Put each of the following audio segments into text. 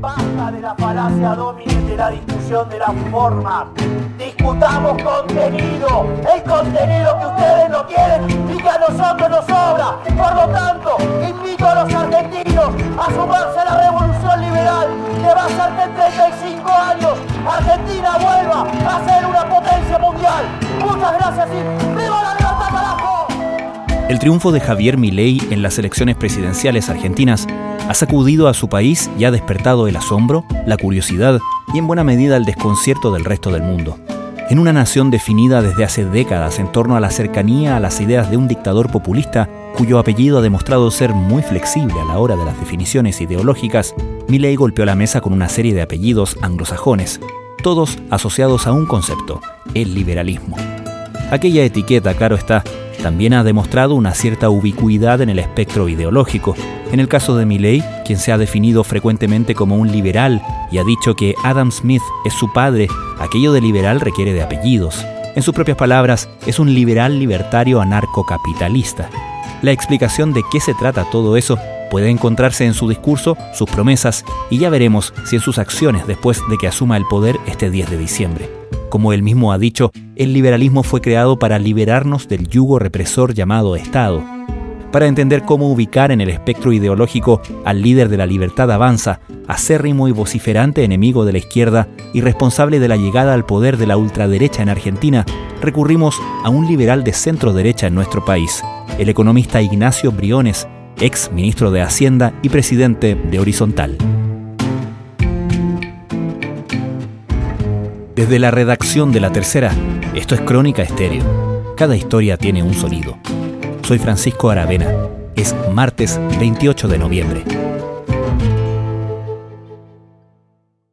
Basta de la falacia dominante de la discusión de las formas. Discutamos contenido, el contenido que ustedes no quieren y que a nosotros nos sobra. Por lo tanto, invito a los argentinos a sumarse a la revolución liberal que va a hacer que en 35 años Argentina vuelva a ser una potencia mundial. Muchas gracias y ¡viva la! El triunfo de Javier Milei en las elecciones presidenciales argentinas ha sacudido a su país y ha despertado el asombro, la curiosidad y en buena medida el desconcierto del resto del mundo. En una nación definida desde hace décadas en torno a la cercanía a las ideas de un dictador populista, cuyo apellido ha demostrado ser muy flexible a la hora de las definiciones ideológicas, Milley golpeó la mesa con una serie de apellidos anglosajones, todos asociados a un concepto, el liberalismo. Aquella etiqueta, claro está, también ha demostrado una cierta ubicuidad en el espectro ideológico. En el caso de Milley, quien se ha definido frecuentemente como un liberal y ha dicho que Adam Smith es su padre, aquello de liberal requiere de apellidos. En sus propias palabras, es un liberal libertario anarcocapitalista. La explicación de qué se trata todo eso puede encontrarse en su discurso, sus promesas y ya veremos si en sus acciones después de que asuma el poder este 10 de diciembre. Como él mismo ha dicho, el liberalismo fue creado para liberarnos del yugo represor llamado Estado. Para entender cómo ubicar en el espectro ideológico al líder de la libertad avanza, acérrimo y vociferante enemigo de la izquierda y responsable de la llegada al poder de la ultraderecha en Argentina, recurrimos a un liberal de centro derecha en nuestro país, el economista Ignacio Briones, ex ministro de Hacienda y presidente de Horizontal. Desde la redacción de La Tercera, esto es Crónica Estéreo. Cada historia tiene un sonido. Soy Francisco Aravena. Es martes 28 de noviembre.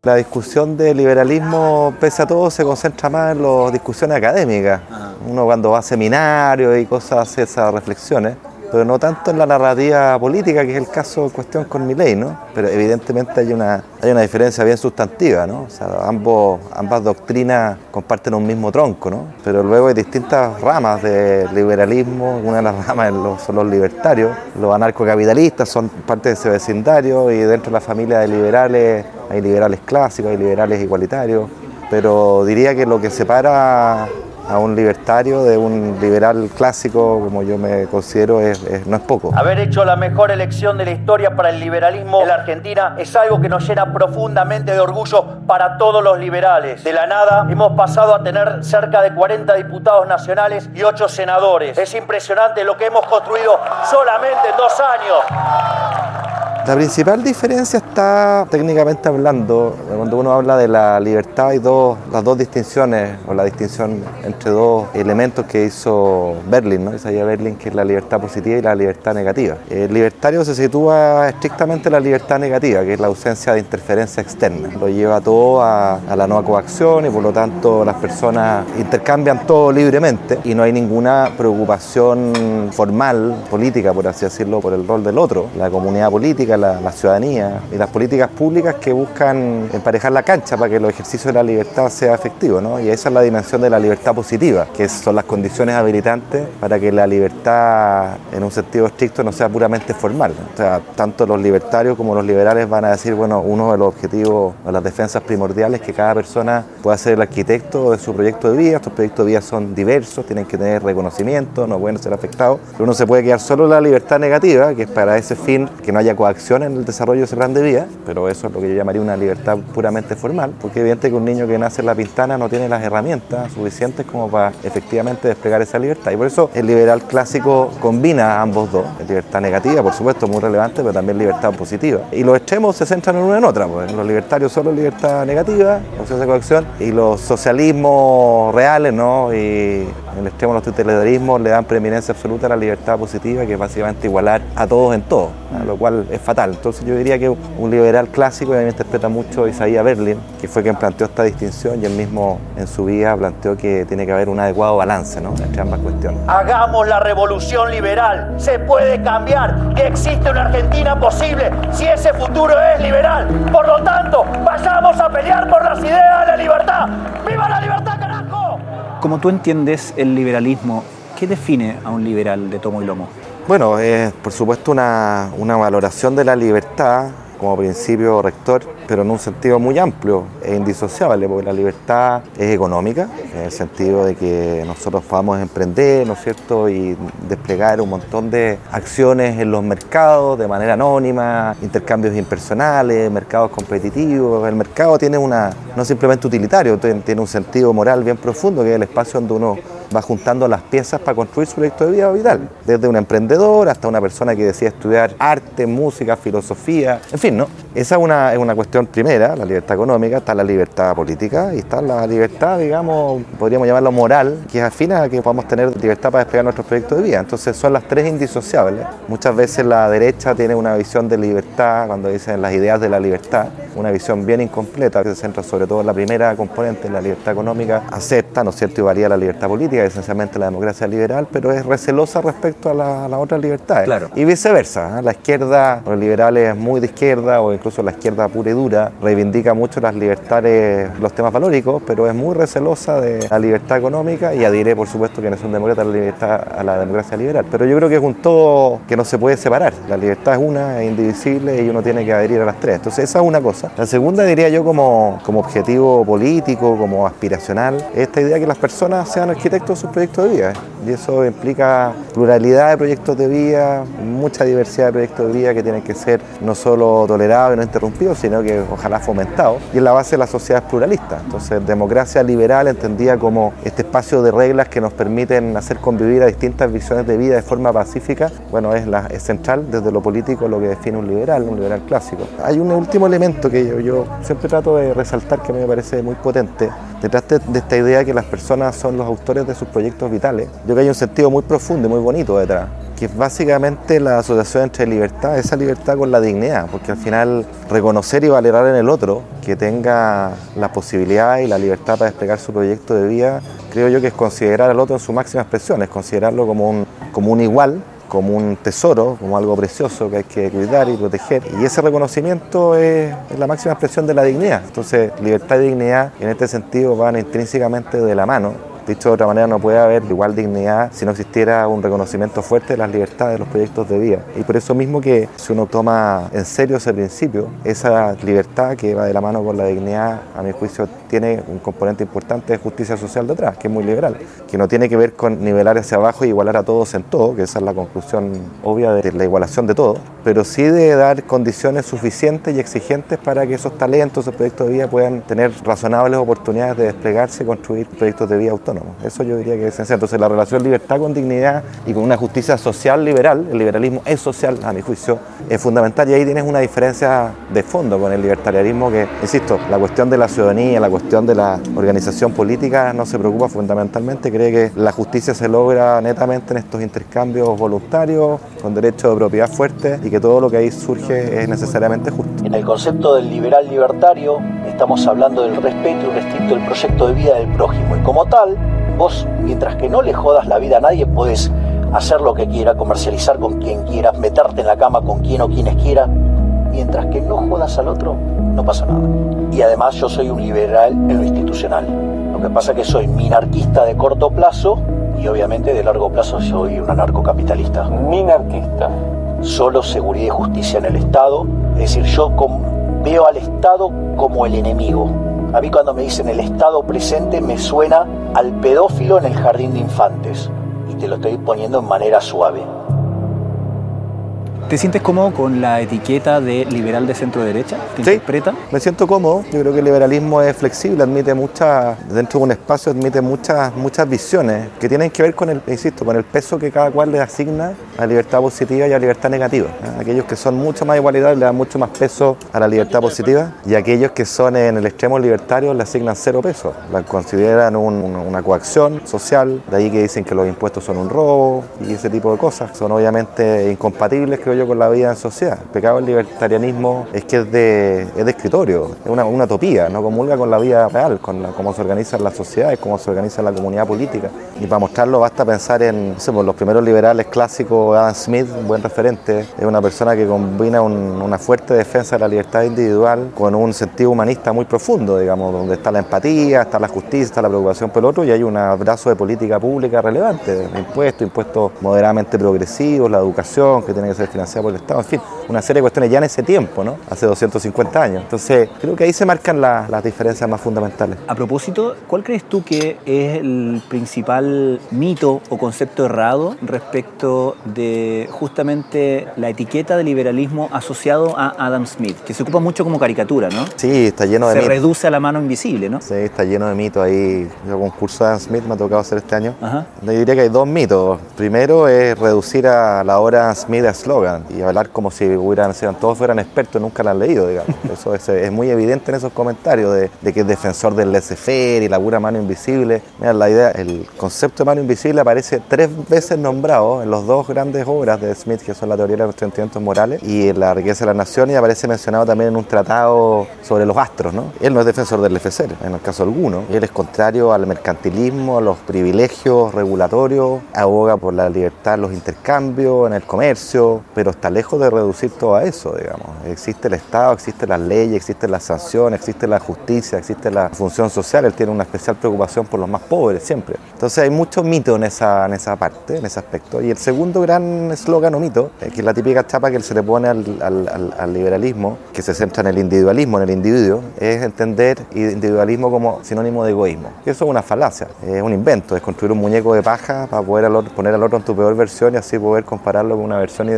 La discusión del liberalismo, pese a todo, se concentra más en las discusiones académicas. Uno cuando va a seminarios y cosas hace esas reflexiones pero no tanto en la narrativa política, que es el caso en cuestión con mi ley, ¿no? Pero evidentemente hay una, hay una diferencia bien sustantiva, ¿no? O sea, ambos, ambas doctrinas comparten un mismo tronco, ¿no? Pero luego hay distintas ramas de liberalismo, una de las ramas son los libertarios, los anarcocapitalistas son parte de ese vecindario y dentro de la familia de liberales hay liberales clásicos, hay liberales igualitarios, pero diría que lo que separa a un libertario de un liberal clásico, como yo me considero, es, no es poco. Haber hecho la mejor elección de la historia para el liberalismo en la Argentina es algo que nos llena profundamente de orgullo para todos los liberales. De la nada hemos pasado a tener cerca de 40 diputados nacionales y 8 senadores. Es impresionante lo que hemos construido solamente en dos años. La principal diferencia está técnicamente hablando, cuando uno habla de la libertad hay dos, las dos distinciones, o la distinción entre dos elementos que hizo Berlin, ¿no? Isaiah Berlin, que es la libertad positiva y la libertad negativa. El libertario se sitúa estrictamente en la libertad negativa, que es la ausencia de interferencia externa. Lo lleva todo a, a la no coacción y por lo tanto las personas intercambian todo libremente y no hay ninguna preocupación formal, política, por así decirlo, por el rol del otro. La comunidad política la, ciudadanía y las políticas públicas que buscan emparejar la cancha para que el ejercicio de la libertad sea efectivo. ¿no? Y esa es la dimensión de la libertad positiva, que son las condiciones habilitantes para que la libertad en un sentido estricto no sea puramente formal. O sea, tanto los libertarios como los liberales van a decir, bueno, uno de los objetivos o las defensas primordiales es que cada persona pueda ser el arquitecto de su proyecto de vida. Estos proyectos de vida son diversos, tienen que tener reconocimiento, no pueden ser afectados. Pero uno se puede quedar solo en la libertad negativa, que es para ese fin que no haya coacción en el desarrollo de ese plan de vida, pero eso es lo que yo llamaría una libertad puramente formal, porque evidente que un niño que nace en la pintana no tiene las herramientas suficientes como para efectivamente desplegar esa libertad. Y por eso el liberal clásico combina ambos dos, libertad negativa, por supuesto, muy relevante, pero también libertad positiva. Y los extremos se centran en una en otra, pues. los libertarios solo libertad negativa, ausencia de coacción, y los socialismos reales, ¿no? Y en el extremo los tuteladarismos le dan preeminencia absoluta a la libertad positiva, que es básicamente igualar a todos en todo, lo cual es fatal. Entonces yo diría que un liberal clásico, y a mí me interpreta mucho Isaías Berlin, que fue quien planteó esta distinción y él mismo en su vida planteó que tiene que haber un adecuado balance ¿no? entre ambas cuestiones. Hagamos la revolución liberal, se puede cambiar, que existe una Argentina posible si ese futuro es liberal. Por lo tanto, vayamos a pelear por las ideas de la libertad. ¡Viva la libertad, carajo! Como tú entiendes el liberalismo, ¿qué define a un liberal de tomo y lomo? Bueno, es por supuesto una, una valoración de la libertad como principio rector, pero en un sentido muy amplio e indisociable, porque la libertad es económica, en el sentido de que nosotros podamos emprender, ¿no es cierto?, y desplegar un montón de acciones en los mercados de manera anónima, intercambios impersonales, mercados competitivos. El mercado tiene una, no simplemente utilitario, tiene un sentido moral bien profundo, que es el espacio donde uno va juntando las piezas para construir su proyecto de vida vital, desde un emprendedor hasta una persona que decide estudiar arte, música, filosofía, en fin, ¿no? Esa es una, es una cuestión primera, la libertad económica, está la libertad política y está la libertad, digamos, podríamos llamarlo moral, que es afín a que podamos tener libertad para desplegar nuestros proyectos de vida. Entonces son las tres indisociables. Muchas veces la derecha tiene una visión de libertad, cuando dicen las ideas de la libertad, una visión bien incompleta, que se centra sobre todo en la primera componente, la libertad económica, acepta, ¿no es cierto?, y varía la libertad política, esencialmente la democracia liberal, pero es recelosa respecto a, las otras libertades. Claro. Y viceversa, ¿eh? la izquierda, los liberales muy de izquierda o incluso la izquierda pura y dura, reivindica mucho las libertades, los temas valóricos, pero es muy recelosa de la libertad económica y adhiere, por supuesto, que no son demócratas la libertad a la democracia liberal. Pero yo creo que es un todo que no se puede separar. La libertad es una, es indivisible y uno tiene que adherir a las tres. Entonces esa es una cosa. La segunda diría yo como, como objetivo político, como aspiracional, esta idea que las personas sean arquitectos de sus proyectos de vida. Y eso implica pluralidad de proyectos de vida, mucha diversidad de proyectos de vida que tienen que ser no solo tolerados y no interrumpidos, sino que ojalá fomentados. Y en la base de la sociedad es pluralista. Entonces, democracia liberal entendida como este espacio de reglas que nos permiten hacer convivir a distintas visiones de vida de forma pacífica, bueno, es, la, es central desde lo político lo que define un liberal, un liberal clásico. Hay un último elemento que yo, siempre trato de resaltar que a mí me parece muy potente, detrás de esta idea que las personas son los autores de sus proyectos vitales. Yo creo que hay un sentido muy profundo y muy bonito detrás que es básicamente la asociación entre libertad, esa libertad con la dignidad, porque al final reconocer y valorar en el otro que tenga la posibilidad y la libertad para desplegar su proyecto de vida, creo yo que es considerar al otro en su máxima expresión, es considerarlo como un, como un igual como un tesoro, como algo precioso que hay que cuidar y proteger. Y ese reconocimiento es, es, la máxima expresión de la dignidad. Entonces, libertad y dignidad en este sentido van intrínsecamente de la mano Dicho de otra manera, no puede haber igual dignidad si no existiera un reconocimiento fuerte de las libertades de los proyectos de vida. Y por eso mismo que si uno toma en serio ese principio, esa libertad que va de la mano con la dignidad, a mi juicio, tiene un componente importante de justicia social detrás, que es muy liberal, que no tiene que ver con nivelar hacia abajo y igualar a todos en todo, que esa es la conclusión obvia de la igualación de todo, pero sí de dar condiciones suficientes y exigentes para que esos talentos, esos proyectos de vida puedan tener razonables oportunidades de desplegarse y construir proyectos de vida autónomos. Eso yo diría que es esencial. Entonces la relación libertad con dignidad y con una justicia social liberal, el liberalismo es social a mi juicio, es fundamental y ahí tienes una diferencia de fondo con el libertarianismo que, insisto, la cuestión de la ciudadanía, la cuestión de la organización política no se preocupa fundamentalmente, cree que la justicia se logra netamente en estos intercambios voluntarios, con derechos de propiedad fuertes y que todo lo que ahí surge es necesariamente justo. En el concepto del liberal libertario estamos hablando del respeto y respeto del proyecto de vida del prójimo y como tal Vos, mientras que no le jodas la vida a nadie, puedes hacer lo que quiera, comercializar con quien quieras, meterte en la cama con quien o quienes quiera. Mientras que no jodas al otro, no pasa nada. Y además yo soy un liberal en lo institucional. Lo que pasa es que soy minarquista de corto plazo y obviamente de largo plazo soy un anarcocapitalista. Minarquista. Solo seguridad y justicia en el Estado. Es decir, yo veo al Estado como el enemigo a mí cuando me dicen el estado presente me suena al pedófilo en el jardín de infantes. Y te lo estoy poniendo en manera suave. ¿Te sientes cómodo con la etiqueta de liberal de centro derecha? ¿Te sí, interpreta? Me siento cómodo. Yo creo que el liberalismo es flexible, admite muchas, dentro de un espacio admite muchas, muchas visiones que tienen que ver con el, insisto, con el peso que cada cual le asigna a la libertad positiva y a la libertad negativa. Aquellos que son mucho más igualitarios le dan mucho más peso a la libertad positiva y aquellos que son en el extremo libertario le asignan cero peso. La consideran una coacción social, de ahí que dicen que los impuestos son un robo y ese tipo de cosas. Son obviamente incompatibles, creo yo con la vida en sociedad. El pecado del libertarianismo es que es de, es de escritorio, es una, una, utopía, no comulga con la vida real, con cómo se organizan las sociedades, cómo se organiza la comunidad política. Y para mostrarlo basta pensar en no sé, pues, los primeros liberales clásicos, Adam Smith, un buen referente, es una persona que combina una fuerte defensa de la libertad individual con un sentido humanista muy profundo, digamos, donde está la empatía, está la justicia, está la preocupación por el otro y hay un abrazo de política pública relevante, impuestos, impuestos moderadamente progresivos, la educación que tiene que ser financiada financiada por el Estado, en fin, una serie de cuestiones ya en ese tiempo, ¿no? Hace 250 años. Entonces, creo que ahí se marcan las diferencias más fundamentales. A propósito, ¿cuál crees tú que es el principal mito o concepto errado respecto de justamente la etiqueta de liberalismo asociado a Adam Smith, que se ocupa mucho como caricatura, ¿no? Sí, está lleno de Se reduce a la mano invisible, ¿no? Sí, está lleno de mitos ahí. Yo con curso de Adam Smith me ha tocado hacer este año. Ajá. Yo diría que hay dos mitos. Primero es reducir a la obra Smith a slogan y hablar como si hubieran, todos fueran expertos, nunca la han leído, digamos. Eso es, muy evidente en esos comentarios de, que es defensor del laissez-faire y la pura mano invisible. Mira, la idea, el concepto de mano invisible aparece tres veces nombrado en los dos grandes obras de Smith, que son la teoría de los sentimientos morales y la riqueza de la nación, y aparece mencionado también en un tratado sobre los astros, ¿no? Él no es defensor del laissez-faire, en el caso alguno. Él es contrario al mercantilismo, a los privilegios regulatorios, aboga por la libertad los intercambios, en el comercio, pero está lejos de reducir todo a eso, digamos. Existe el Estado, existe las leyes, existe la sanción, existe la justicia, existe la función social. Él tiene una especial preocupación por los más pobres siempre. Entonces hay mucho mito en esa, en esa parte, en ese aspecto. Y el segundo gran eslogan o mito, eh, que es la típica chapa que se le pone al, al, al, liberalismo, que se centra en el individualismo, en el individuo, es entender individualismo como sinónimo de egoísmo. Eso es una falacia, es un invento, es construir un muñeco de paja para poder poner al otro en tu peor versión y así poder compararlo con una versión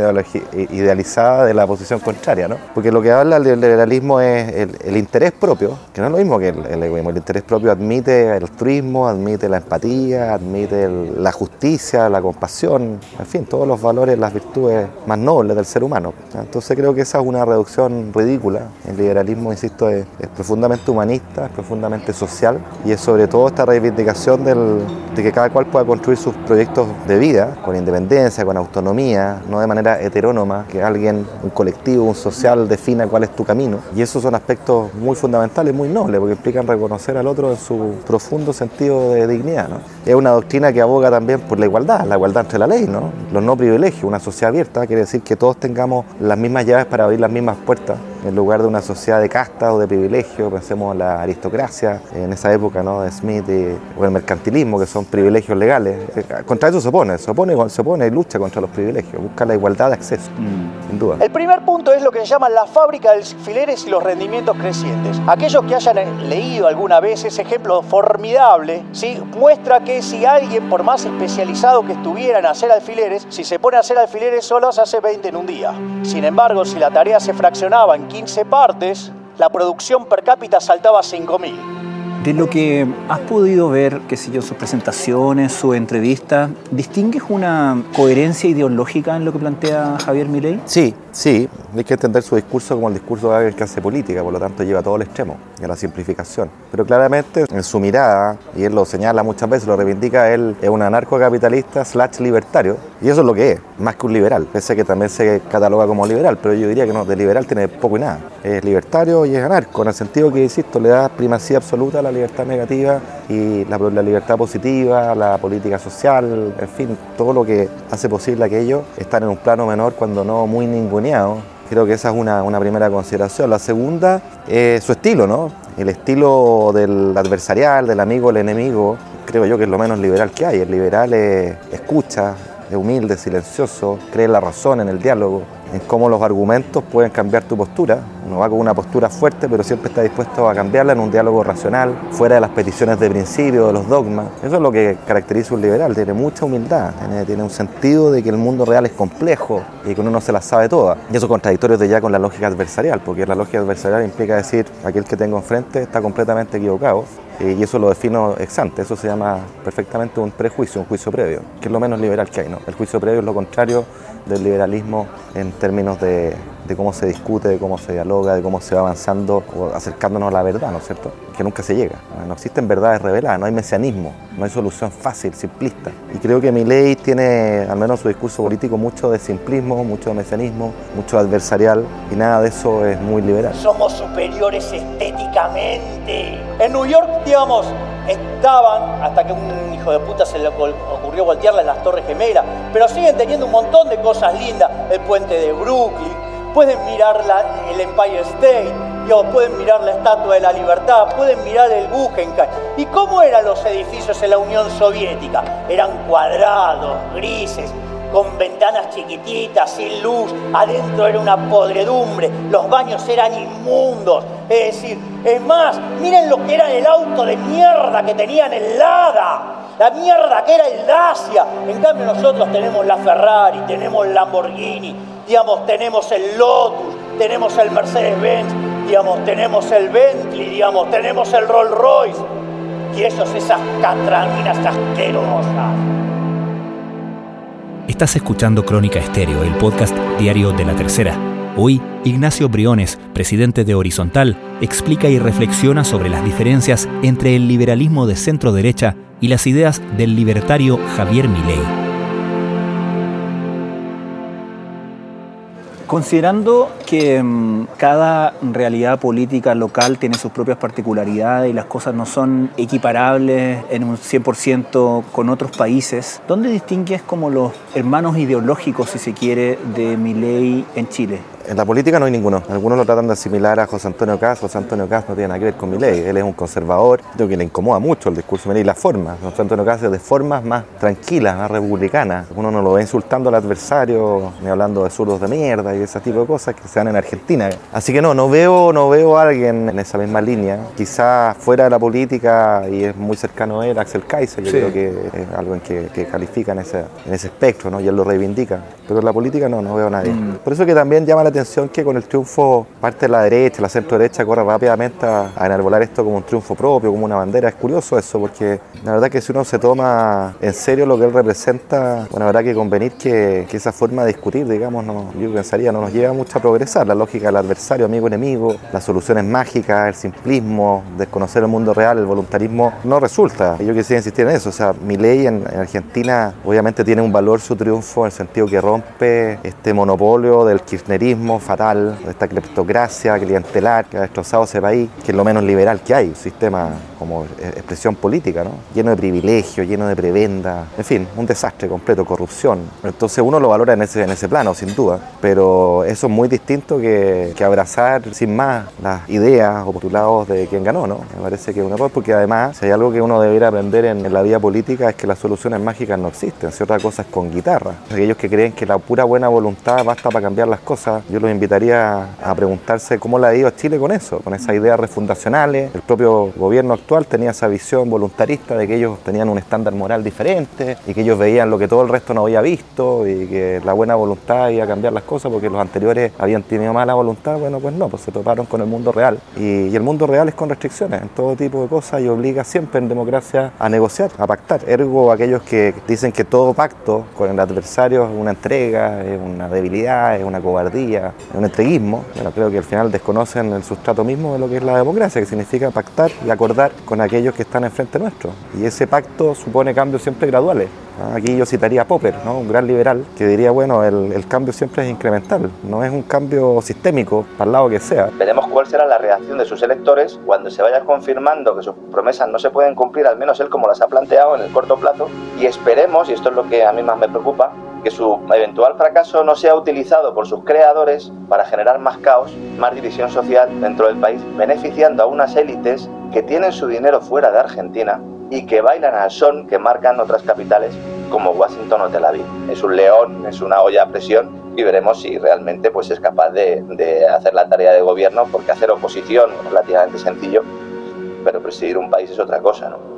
idealizada de la posición contraria. ¿no? Porque lo que habla el liberalismo es el, interés propio, que no es lo mismo que el, egoísmo. El interés propio admite el altruismo, admite la empatía, admite la justicia, la compasión, en fin, todos los valores, las virtudes más nobles del ser humano. Entonces creo que esa es una reducción ridícula. El liberalismo, insisto, es, profundamente humanista, es profundamente social y es sobre todo esta reivindicación de que cada cual pueda construir sus proyectos de vida con independencia, con autonomía, no de manera que alguien, un colectivo, un social defina cuál es tu camino. Y esos son aspectos muy fundamentales, muy nobles, porque implican reconocer al otro en su profundo sentido de dignidad. Es una doctrina que aboga también por la igualdad, la igualdad entre la ley, los no privilegios. Una sociedad abierta quiere decir que todos tengamos las mismas llaves para abrir las mismas puertas en lugar de una sociedad de casta o de privilegio, pensemos en la aristocracia, en esa época ¿no? de Smith o el mercantilismo, que son privilegios legales. Eh, contra eso se opone, se opone, se opone y lucha contra los privilegios, busca la igualdad de acceso, mm. sin duda. El primer punto es lo que se llama la fábrica de alfileres y los rendimientos crecientes. Aquellos que hayan leído alguna vez ese ejemplo formidable, ¿sí? muestra que si alguien, por más especializado que estuviera en hacer alfileres, si se pone a hacer alfileres solos, hace 20 en un día. Sin embargo, si la tarea se fraccionaba en 15 partes, la producción per cápita saltaba a 5.000. De lo que has podido ver, qué sé yo, sus presentaciones, su entrevista, ¿distingues una coherencia ideológica en lo que plantea Javier Milei? Sí, sí. Hay que entender su discurso como el discurso de hace política, por lo tanto lleva todo el extremo, a la simplificación. Pero claramente en su mirada, y él lo señala muchas veces, lo reivindica, él es un anarcocapitalista slash libertario, y eso es lo que es, más que un liberal, pese a que también se cataloga como liberal, pero yo diría que no, de liberal tiene poco y nada. Es libertario y es anarco, en el sentido que, insisto, le da primacía absoluta a la libertad negativa y la, libertad positiva, la política social, en fin, todo lo que hace posible aquello, estar en un plano menor cuando no muy ninguneado. Creo que esa es una, una primera consideración. La segunda es su estilo, ¿no? El estilo del adversarial, del amigo, el enemigo, creo yo que es lo menos liberal que hay. El liberal es, escucha, es humilde, silencioso, cree en la razón, en el diálogo, en cómo los argumentos pueden cambiar tu postura. Uno va con una postura fuerte, pero siempre está dispuesto a cambiarla en un diálogo racional, fuera de las peticiones de principio, de los dogmas. Eso es lo que caracteriza un liberal, tiene mucha humildad, tiene, un sentido de que el mundo real es complejo y que uno no se la sabe toda. Y eso es contradictorio de ya con la lógica adversarial, porque la lógica adversarial implica decir, aquel que tengo enfrente está completamente equivocado, y eso lo defino ex ante, eso se llama perfectamente un prejuicio, un juicio previo, que es lo menos liberal que hay. ¿no? El juicio previo es lo contrario del liberalismo en términos de, de, cómo se discute, de cómo se dialoga, de cómo se va avanzando o acercándonos a la verdad, ¿no es cierto? Que nunca se llega. No existen verdades reveladas, no hay mesianismo, no hay solución fácil, simplista. Y creo que mi ley tiene, al menos su discurso político, mucho de simplismo, mucho de mesianismo, mucho adversarial y nada de eso es muy liberal. Somos superiores estéticamente. En New York, digamos, estaban, hasta que un hijo de puta se le ocurrió voltearla en las Torres Gemelas, pero siguen teniendo un montón de cosas lindas, el puente de Brooklyn, pueden mirar el Empire State, pueden mirar la Estatua de la Libertad, pueden mirar el Guggenheim. ¿Y cómo eran los edificios en la Unión Soviética? Eran cuadrados, grises, con ventanas chiquititas, sin luz, adentro era una podredumbre, los baños eran inmundos. Es decir, es más, miren lo que era el auto de mierda que tenían el Lada la mierda que era el Dacia. En cambio nosotros tenemos la Ferrari, tenemos Lamborghini, digamos, tenemos el Lotus, tenemos el Mercedes-Benz, digamos, tenemos el Bentley, digamos, tenemos el Rolls Royce. Y es esas catraminas asquerosas. Estás escuchando Crónica Estéreo, el podcast diario de la tercera. Hoy, Ignacio Briones, presidente de Horizontal, explica y reflexiona sobre las diferencias entre el liberalismo de centro derecha y las ideas del libertario Javier Milei. Considerando que mm, cada realidad política local tiene sus propias particularidades y las cosas no son equiparables en un 100% con otros países, ¿dónde distingues como los hermanos ideológicos, si se quiere, de Milei en Chile? En la política no hay ninguno. Algunos lo tratan de asimilar a José Antonio Caz. José Antonio Caz no tiene nada que ver con mi ley. Él es un conservador. Creo que le incomoda mucho el discurso de mi ley y las formas. José Antonio Caz es de formas más tranquilas, más republicanas. Uno no lo ve insultando al adversario, ni hablando de zurdos de mierda y ese tipo de cosas que se dan en Argentina. Así que no, no veo, no veo a alguien en esa misma línea. Quizás fuera de la política y es muy cercano a él, Axel Kaiser. Yo creo que es algo que, que califica en ese, en ese espectro, ¿no? Y él lo reivindica. Pero en la política no, no veo a nadie. Mm. Por eso que también llama la atención que con el triunfo parte de la derecha, la centro derecha corre rápidamente a, enarbolar esto como un triunfo propio, como una bandera. Es curioso eso, porque la verdad que si uno se toma en serio lo que él representa, bueno, habrá que convenir que, que esa forma de discutir, digamos, no, yo pensaría, no nos lleva mucho a progresar. La lógica del adversario, amigo-enemigo, las soluciones mágicas, el simplismo, desconocer el mundo real, el voluntarismo, no resulta. Yo quisiera insistir en eso. O sea, mi ley en, en Argentina obviamente tiene un valor su triunfo en el sentido que rompe este monopolio del kirchnerismo fatal, esta cleptocracia clientelar que ha destrozado ese país, que es lo menos liberal que hay, un sistema como expresión política, ¿no? lleno de privilegios, lleno de prebenda, en fin, un desastre completo, corrupción. Entonces uno lo valora en ese, en ese plano, sin duda, pero eso es muy distinto que, abrazar sin más las ideas o postulados de quien ganó, ¿no? Me parece que es un error porque además, si hay algo que uno debería aprender en, en la vida política es que las soluciones mágicas no existen, si otra cosa es con guitarra. Aquellos que creen que la pura buena voluntad basta para cambiar las cosas, yo los invitaría a preguntarse cómo le ha ido Chile con eso, con esas ideas refundacionales. El propio gobierno actual tenía esa visión voluntarista de que ellos tenían un estándar moral diferente y que ellos veían lo que todo el resto no había visto y que la buena voluntad iba a cambiar las cosas porque los anteriores habían tenido mala voluntad. Bueno, pues no, pues se toparon con el mundo real. Y, y el mundo real es con restricciones en todo tipo de cosas y obliga siempre en democracia a negociar, a pactar. Ergo, aquellos que dicen que todo pacto con el adversario es una entrega, es una debilidad, es una cobardía, es un entreguismo. Bueno, creo que al final desconocen el sustrato mismo de lo que es la democracia, que significa pactar y acordar con aquellos que están enfrente nuestro. Y ese pacto supone cambios siempre graduales. Aquí yo citaría a Popper, ¿no? un gran liberal, que diría, bueno, el, cambio siempre es incremental, no es un cambio sistémico, para el lado que sea. Cuál será la reacción de sus electores cuando se vaya confirmando que sus promesas no se pueden cumplir, al menos él como las ha planteado en el corto plazo, y esperemos, y esto es lo que a mí más me preocupa, que su eventual fracaso no sea utilizado por sus creadores para generar más caos, más división social dentro del país, beneficiando a unas élites que tienen su dinero fuera de Argentina y que bailan al son que marcan otras capitales como Washington o Tel Aviv. Es un león, es una olla a presión y veremos si realmente pues, es capaz de, de hacer la tarea de gobierno, porque hacer oposición es relativamente sencillo, pero presidir un país es otra cosa, ¿no?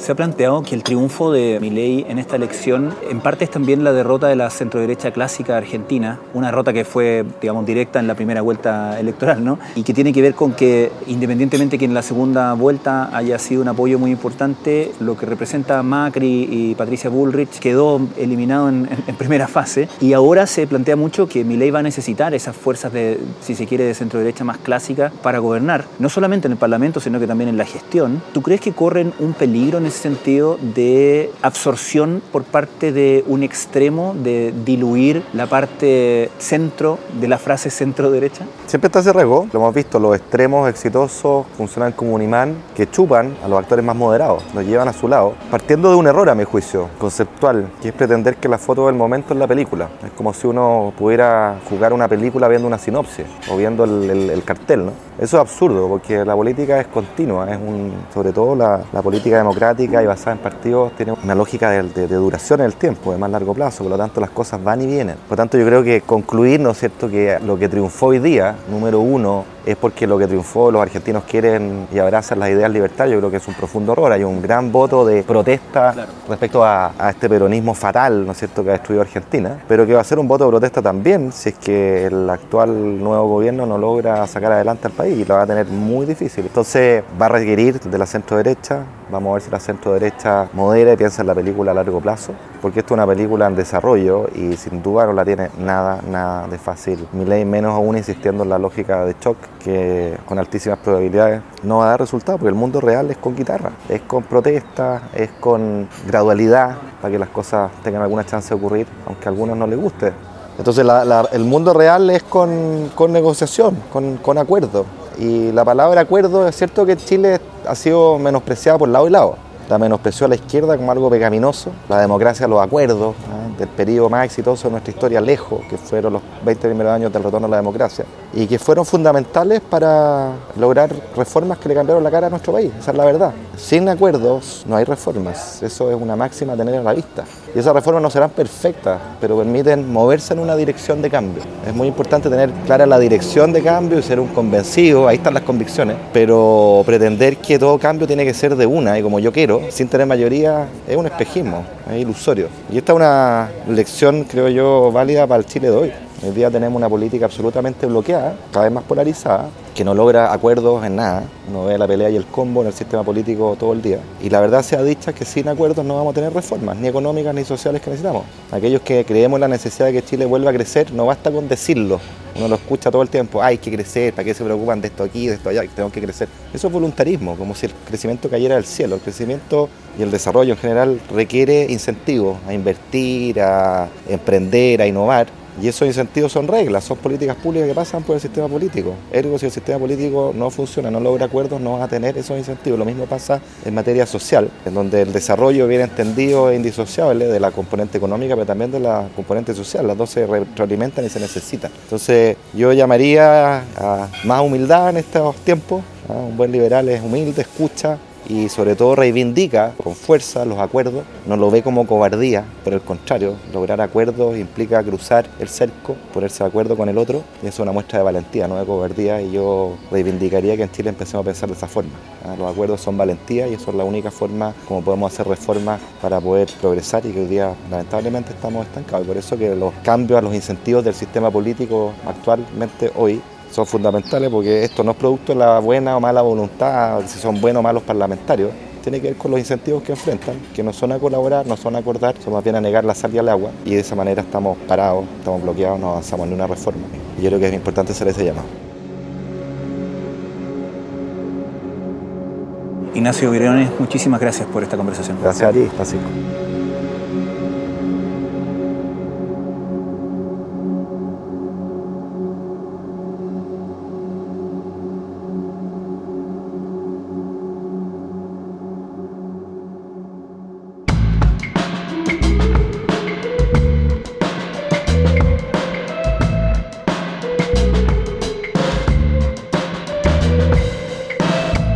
Se ha planteado que el triunfo de Milei en esta elección en parte es también la derrota de la centroderecha clásica argentina, una derrota que fue, digamos, directa en la primera vuelta electoral, ¿no? Y que tiene que ver con que, independientemente que en la segunda vuelta haya sido un apoyo muy importante, lo que representa Macri y Patricia Bullrich quedó eliminado en, primera fase y ahora se plantea mucho que Milei va a necesitar esas fuerzas de, si se quiere, de centroderecha más clásica para gobernar, no solamente en el Parlamento, sino que también en la gestión. ¿Tú crees que corren un peligro en ese sentido de absorción por parte de un extremo, de diluir la parte centro de la frase centro-derecha? Siempre está ese riesgo, lo hemos visto, los extremos exitosos funcionan como un imán que chupan a los actores más moderados, los llevan a su lado, partiendo de un error a mi juicio, conceptual, que es pretender que la foto del momento es la película. Es como si uno pudiera jugar una película viendo una sinopsis o viendo el, el cartel, ¿no? Eso es absurdo, porque la política es continua, es un, sobre todo la, política democrática y basada en partidos tiene una lógica de, duración en el tiempo, de más largo plazo, por lo tanto las cosas van y vienen. Por lo tanto yo creo que concluir, ¿no es cierto?, que lo que triunfó hoy día, número uno, es porque lo que triunfó, los argentinos quieren y abrazan las ideas libertarias, yo creo que es un profundo error. Hay un gran voto de protesta respecto a, este peronismo fatal, ¿no es cierto?, que ha destruido Argentina, pero que va a ser un voto de protesta también si es que el actual nuevo gobierno no logra sacar adelante al país y lo va a tener muy difícil. Entonces va a requerir de la centro derecha Vamos a ver si la centro derecha modera y piensa en la película a largo plazo, porque esto es una película en desarrollo y sin duda no la tiene nada, nada de fácil. Mi ley menos aún insistiendo en la lógica de shock, que con altísimas probabilidades no va a dar resultado, porque el mundo real es con guitarra, es con protesta, es con gradualidad, para que las cosas tengan alguna chance de ocurrir, aunque a algunos no les guste. Entonces el mundo real es con, negociación, con, con acuerdo. Y la palabra acuerdo es cierto que Chile ha sido menospreciada por lado y lado. La menospreció a la izquierda como algo pecaminoso, la democracia, los acuerdos del periodo más exitoso de nuestra historia lejos, que fueron los 20 primeros años del retorno a la democracia, y que fueron fundamentales para lograr reformas que le cambiaron la cara a nuestro país, esa es la verdad. Sin acuerdos no hay reformas, eso es una máxima a tener a la vista. Y esas reformas no serán perfectas, pero permiten moverse en una dirección de cambio. Es muy importante tener clara la dirección de cambio y ser un convencido, ahí están las convicciones, pero pretender que todo cambio tiene que ser de una y como yo quiero, sin tener mayoría, es un espejismo, es ilusorio. Y esta es una lección, creo yo, válida para el Chile de hoy. Hoy día tenemos una política absolutamente bloqueada, cada vez más polarizada, que no logra acuerdos en nada. Uno ve la pelea y el combo en el sistema político todo el día. Y la verdad sea dicha que sin acuerdos no vamos a tener reformas, ni económicas ni sociales que necesitamos. Aquellos que creemos en la necesidad de que Chile vuelva a crecer, no basta con decirlo. Uno lo escucha todo el tiempo, hay que crecer, ¿para qué se preocupan de esto aquí, de esto allá? Que tenemos que crecer. Eso es voluntarismo, como si el crecimiento cayera del cielo. El crecimiento y el desarrollo en general requiere incentivos a invertir, a emprender, a innovar y esos incentivos son reglas, son políticas públicas que pasan por el sistema político. Ergo, si el sistema político no funciona, no logra acuerdos, no va a tener esos incentivos. Lo mismo pasa en materia social, en donde el desarrollo viene entendido e indisociable de la componente económica, pero también de la componente social. Las dos se retroalimentan y se necesitan. Entonces, yo llamaría a más humildad en estos tiempos. Un buen liberal es humilde, escucha, y sobre todo reivindica con fuerza los acuerdos, no lo ve como cobardía, por el contrario, lograr acuerdos implica cruzar el cerco, ponerse de acuerdo con el otro y eso es una muestra de valentía, no de cobardía y yo reivindicaría que en Chile empecemos a pensar de esa forma. ¿ah? Los acuerdos son valentía y eso es la única forma como podemos hacer reformas para poder progresar y que hoy día lamentablemente estamos estancados y por eso que los cambios a los incentivos del sistema político actualmente hoy son fundamentales porque esto no es producto de la buena o mala voluntad, si son buenos o malos parlamentarios, tiene que ver con los incentivos que enfrentan, que no son a colaborar, no son a acordar, son más bien a negar la sal y al agua y de esa manera estamos parados, estamos bloqueados, no avanzamos en una reforma. Y yo creo que es importante hacer ese llamado. Ignacio Virones, muchísimas gracias por esta conversación. Gracias a ti, Francisco.